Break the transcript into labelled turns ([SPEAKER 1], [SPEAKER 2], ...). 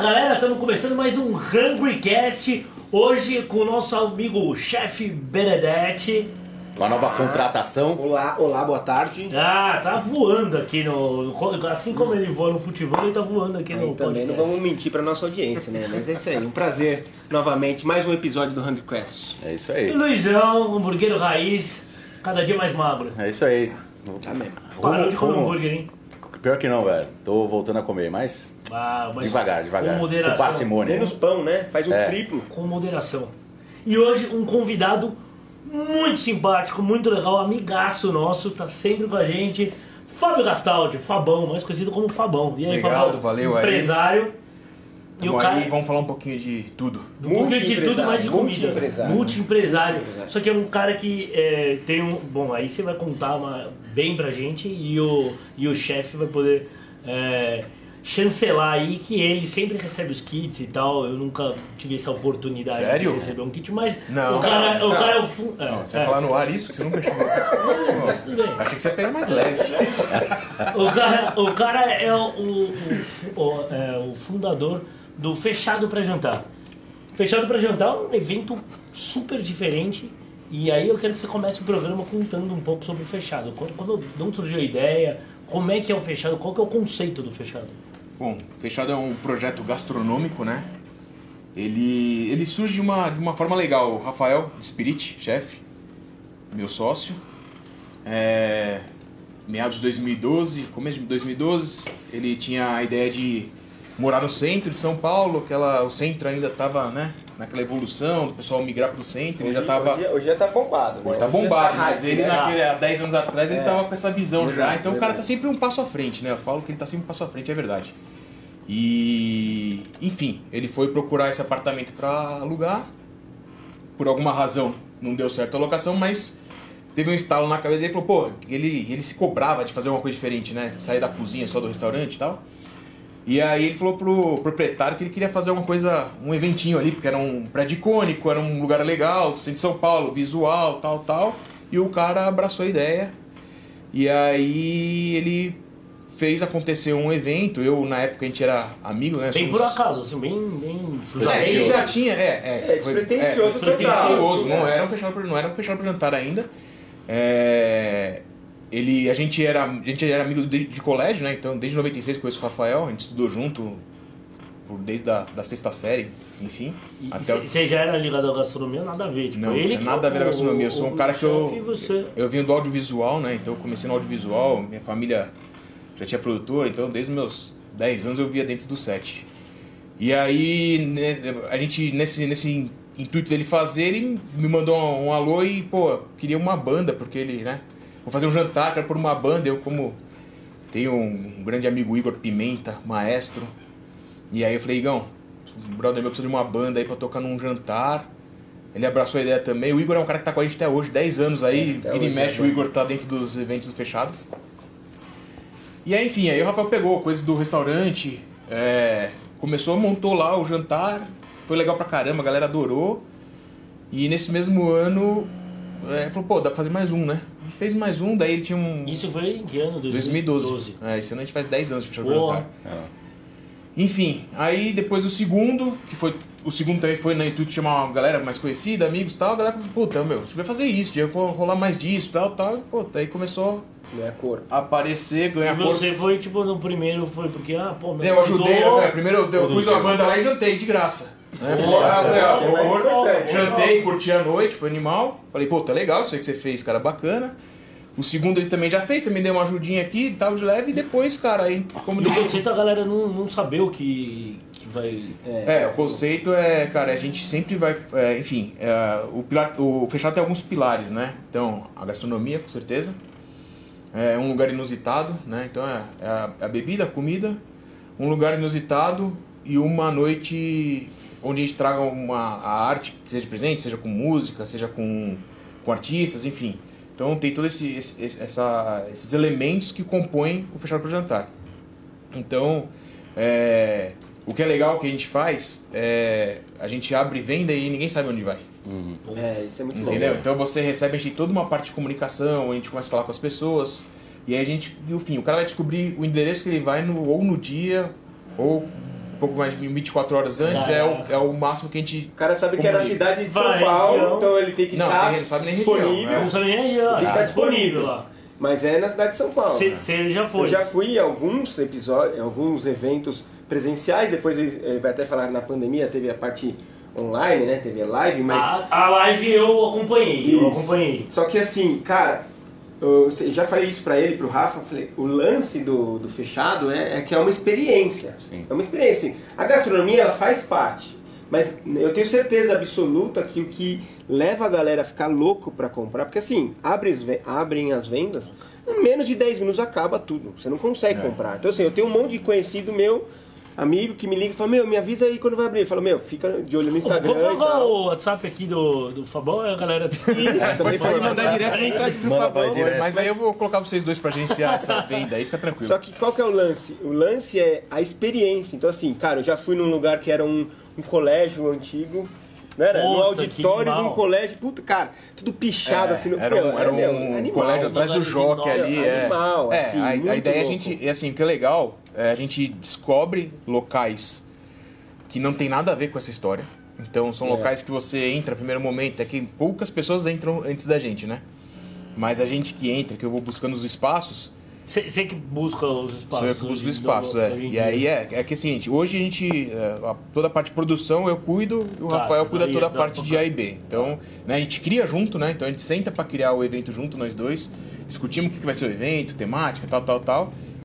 [SPEAKER 1] galera, estamos começando mais um Hungry Cast. Hoje com o nosso amigo chefe Benedetti.
[SPEAKER 2] Uma nova contratação.
[SPEAKER 3] Olá, olá, boa tarde.
[SPEAKER 1] Ah, tá voando aqui no. Assim como ele voa no futebol, ele tá voando aqui no
[SPEAKER 3] Aí também não vamos mentir pra nossa audiência, né? Mas é isso aí, um prazer novamente, mais um episódio do Hungry Quest.
[SPEAKER 2] É isso
[SPEAKER 1] E
[SPEAKER 2] aí.
[SPEAKER 1] Luizão, hambúrguer raiz, cada dia mais magro.
[SPEAKER 2] É isso aí.
[SPEAKER 3] Tá mesmo.
[SPEAKER 1] Parou de comer hambúrguer, hein?
[SPEAKER 2] Pior que não, velho. Tô voltando a comer, mas
[SPEAKER 1] Ah, mas
[SPEAKER 2] devagar, devagar.
[SPEAKER 1] Com moderação.
[SPEAKER 2] Com parcimônia.
[SPEAKER 3] Menos pão, né? Faz um
[SPEAKER 2] É.
[SPEAKER 3] triplo.
[SPEAKER 1] com moderação. E hoje um convidado muito simpático, muito legal, amigaço nosso, tá sempre com a gente. Fábio Gastaldi, Fabão, mais conhecido como Fabão. E aí,
[SPEAKER 4] Obrigado,
[SPEAKER 1] Fabão?
[SPEAKER 4] valeu aí.
[SPEAKER 1] Empresário. E o cara.
[SPEAKER 4] aí, vamos falar um pouquinho de tudo.
[SPEAKER 1] Um pouquinho de tudo, mais de comida.
[SPEAKER 3] Multi-empresário.
[SPEAKER 1] Multi-empresário.
[SPEAKER 3] Multi-empresário.
[SPEAKER 1] Só que é um cara que é, tem um. Bom, aí você vai contar uma- bem pra gente e o, e o chefe vai poder é, chancelar aí que ele sempre recebe os kits e tal. Eu nunca tive essa oportunidade
[SPEAKER 4] Sério?
[SPEAKER 1] de receber um kit, mas
[SPEAKER 4] Não.
[SPEAKER 1] o cara, o
[SPEAKER 3] Não.
[SPEAKER 1] cara é o. Fun... é,
[SPEAKER 4] Você
[SPEAKER 1] é.
[SPEAKER 4] falar no ar isso que você nunca chegou.
[SPEAKER 1] Não, mas tudo bem.
[SPEAKER 4] Achei que você ia pegar mais leve.
[SPEAKER 1] O cara, o cara é o, o- o- é o fundador do Fechado para Jantar. Fechado para Jantar é um evento super diferente. E aí eu quero que você comece o programa contando um pouco sobre o Fechado. Quando, quando, de onde surgiu a ideia? Como é que é o Fechado? Qual que é o conceito do Fechado?
[SPEAKER 4] Bom, Fechado é um projeto gastronômico, né? Ele, ele surge de uma, de uma forma legal. O Rafael Spirit, chefe, meu sócio, é, meados de 2012, começo de 2012, ele tinha a ideia de morar no centro de São Paulo, aquela, o centro ainda estava né, naquela evolução, do pessoal migrar para o centro, ele já estava...
[SPEAKER 3] hoje, hoje já tá bombado. né?
[SPEAKER 4] Hoje tá bombado,
[SPEAKER 3] já
[SPEAKER 4] mas ele
[SPEAKER 3] né?
[SPEAKER 4] naquele, há 10 anos atrás ele
[SPEAKER 3] É.
[SPEAKER 4] tava com essa visão já.
[SPEAKER 3] Verdade,
[SPEAKER 4] Então o cara
[SPEAKER 3] verdade.
[SPEAKER 4] tá sempre um passo à frente, né? Eu falo que ele tá sempre um passo à frente, é verdade. E enfim, ele foi procurar esse apartamento para alugar. Por alguma razão não deu certo a locação, mas teve um estalo na cabeça e falou, pô, ele, ele se cobrava de fazer uma coisa diferente, né? Sair da cozinha só do restaurante e tal. E aí ele falou pro proprietário que ele queria fazer uma coisa, um eventinho ali, porque era um prédio icônico, era um lugar legal, centro de São Paulo, visual, tal, tal. E o cara abraçou a ideia. E aí ele fez acontecer um evento. Eu, na época, a gente era amigo, né?
[SPEAKER 1] Bem
[SPEAKER 4] Somos-
[SPEAKER 1] por acaso, assim, bem. bem
[SPEAKER 4] É, ele já tinha, é, é.
[SPEAKER 3] É,
[SPEAKER 4] foi-
[SPEAKER 3] despretensioso
[SPEAKER 4] é,
[SPEAKER 3] total.
[SPEAKER 4] despretensioso, não
[SPEAKER 3] né?
[SPEAKER 4] era um fechado não era um fechado por jantar ainda. É, ele, a gente era, a gente era amigo de, de colégio, né? Então, desde 96 eu conheço o Rafael, a gente estudou junto por- desde a da sexta série, enfim.
[SPEAKER 1] E
[SPEAKER 4] até o-
[SPEAKER 1] você já era ligado à gastronomia? Nada a ver. Tipo,
[SPEAKER 4] não,
[SPEAKER 1] ele
[SPEAKER 4] tinha
[SPEAKER 1] que
[SPEAKER 4] nada a ver
[SPEAKER 1] é
[SPEAKER 4] com
[SPEAKER 1] o-
[SPEAKER 4] gastronomia. Eu sou um cara que eu.
[SPEAKER 1] você.
[SPEAKER 4] Eu vim do audiovisual, né? Então eu comecei no audiovisual, minha família já tinha produtor, então desde os meus 10 anos eu via dentro do set. E aí, né, a gente, nesse, nesse intuito dele fazer, ele me mandou um, um alô e, pô, queria uma banda, porque ele, né? Vou fazer um jantar, quero por uma banda. Eu, como tenho um grande amigo Igor Pimenta, maestro. E aí eu falei, Igão, um brother meu precisa de uma banda aí pra tocar num jantar. Ele abraçou a ideia também. O Igor é um cara que tá com a gente até hoje, 10 anos aí.
[SPEAKER 3] É, até
[SPEAKER 4] Vira e
[SPEAKER 3] hoje,
[SPEAKER 4] mexe,
[SPEAKER 3] é
[SPEAKER 4] o Igor tá dentro dos eventos do fechado. E aí, enfim, aí o Rafael pegou coisas do restaurante, é, começou, montou lá o jantar, foi legal pra caramba, a galera adorou. E nesse mesmo ano, é, falou, pô, dá pra fazer mais um, né? A gente fez mais um, daí ele tinha um...
[SPEAKER 1] Isso foi em que ano?
[SPEAKER 4] 2012. É, esse ano a gente faz 10 anos de jantar.
[SPEAKER 2] É.
[SPEAKER 4] Enfim, aí depois o segundo, que foi. O segundo também foi na intuito de chamar uma galera mais conhecida, amigos e tal, a galera, puta, meu, você vai fazer isso, devia rolar mais disso tal, tal. Puta, aí começou
[SPEAKER 3] É cor.
[SPEAKER 4] a aparecer,
[SPEAKER 1] E
[SPEAKER 4] ganhar corpo.
[SPEAKER 1] você foi, tipo, no primeiro foi porque, ah, pô, me
[SPEAKER 4] Eu ajudei,
[SPEAKER 1] ajudou.
[SPEAKER 4] né? primeiro eu, eu pus uma banda lá e jantei de graça. Né? Falei, ah, falei, ah,
[SPEAKER 3] É.
[SPEAKER 4] Jantei, curti a noite, foi animal. Falei, pô, tá legal, isso aí que você fez, cara, bacana. O segundo ele também já fez, também deu uma ajudinha aqui e tal, de leve, e depois, cara, aí, como
[SPEAKER 1] E o conceito a galera não, não saber o que, que vai.
[SPEAKER 4] É, o conceito é, cara, a gente sempre vai. é, enfim, é, o, pilar, o fechado tem alguns pilares, né? Então, a gastronomia, com certeza. É um lugar inusitado, né? Então, é, é a, a bebida, a comida. Um lugar inusitado e uma noite onde a gente traga uma, a arte, seja presente, seja com música, seja com, com artistas, enfim. Então, tem todos esse, esse- esses elementos que compõem o fechado para jantar. Então, é, o que é legal que a gente faz é a gente abre venda e ninguém sabe onde vai.
[SPEAKER 3] É, isso é muito bom.
[SPEAKER 4] Entendeu? Então você recebe a gente toda uma parte de comunicação, a gente começa a falar com as pessoas, e aí a gente, no fim, o cara vai descobrir o endereço que ele vai no, ou no dia, ou pouco mais de 24 horas antes, é o, é o máximo que a gente.
[SPEAKER 3] O cara sabe que é na
[SPEAKER 4] Comunica.
[SPEAKER 3] cidade de São
[SPEAKER 1] Vai,
[SPEAKER 3] Paulo,
[SPEAKER 1] região.
[SPEAKER 3] então ele tem que
[SPEAKER 4] Não,
[SPEAKER 3] estar
[SPEAKER 4] tem- não sabe nem região,
[SPEAKER 3] disponível.
[SPEAKER 4] é.
[SPEAKER 1] Não sabe nem região,
[SPEAKER 3] Tem que
[SPEAKER 1] tá
[SPEAKER 3] estar
[SPEAKER 1] disponível lá.
[SPEAKER 3] Mas é na cidade de São Paulo.
[SPEAKER 1] Você já foi.
[SPEAKER 3] Eu já fui em alguns episódios, em alguns eventos presenciais, depois ele ele vai até falar na pandemia teve a parte online, né? Teve live, mas.
[SPEAKER 1] A, a live eu acompanhei, eu
[SPEAKER 3] Isso.
[SPEAKER 1] acompanhei.
[SPEAKER 3] Só que assim, cara, eu já falei isso pra ele, pro Rafa, eu falei, o lance do, do fechado é, é que é uma experiência.
[SPEAKER 2] Sim.
[SPEAKER 3] É uma experiência. A gastronomia, ela faz parte. Mas eu tenho certeza absoluta que o que leva a galera a ficar louco pra comprar, porque assim, abre abrem as vendas, em menos de 10 minutos acaba tudo. Você não consegue comprar. Então assim, eu tenho um monte de conhecido meu, amigo, que me liga e fala, meu, me avisa aí quando vai abrir. Eu falo, meu, fica de olho no Instagram
[SPEAKER 1] Vou colocar
[SPEAKER 3] tal.
[SPEAKER 1] o WhatsApp aqui do, do Fabão e a galera.
[SPEAKER 3] Isso, também pode mandar direto mensagem pro
[SPEAKER 2] Manda
[SPEAKER 3] Fabão.
[SPEAKER 2] direto.
[SPEAKER 4] Mas aí eu vou colocar vocês dois pra agenciar essa venda aí, fica tranquilo.
[SPEAKER 3] Só que qual que é o lance? O lance é a experiência. Então, assim, cara, eu já fui num lugar que era um, um colégio antigo. Não era? no
[SPEAKER 1] Puta,
[SPEAKER 3] auditório
[SPEAKER 1] que
[SPEAKER 3] de um colégio. Puta, cara, tudo pichado assim no
[SPEAKER 4] era um, era
[SPEAKER 3] meu,
[SPEAKER 4] um
[SPEAKER 3] animal.
[SPEAKER 4] colégio atrás do Jockey ali. É,
[SPEAKER 3] animal,
[SPEAKER 4] é
[SPEAKER 3] assim,
[SPEAKER 4] a, a ideia é a
[SPEAKER 3] louco.
[SPEAKER 4] gente, é assim, o que é legal, é a gente descobre locais que não tem nada a ver com essa história. Então são
[SPEAKER 3] É.
[SPEAKER 4] locais que você entra, primeiro momento, é que poucas pessoas entram antes da gente, né? Mas a gente que entra, que eu vou buscando os espaços,
[SPEAKER 1] Você que busca os espaços.
[SPEAKER 4] Sou eu que busco
[SPEAKER 1] hoje
[SPEAKER 4] o espaço,
[SPEAKER 1] do-
[SPEAKER 4] é. E aí é, é que assim, gente, hoje a gente, é, a- toda a parte de produção eu cuido e o
[SPEAKER 1] Tá,
[SPEAKER 4] Rafael cuida toda a
[SPEAKER 1] dar
[SPEAKER 4] parte de A e B. Então, né, a gente cria junto, né? Então a gente senta pra criar o evento junto, nós dois, discutimos o que vai ser o evento, temática, tal, tal, tal.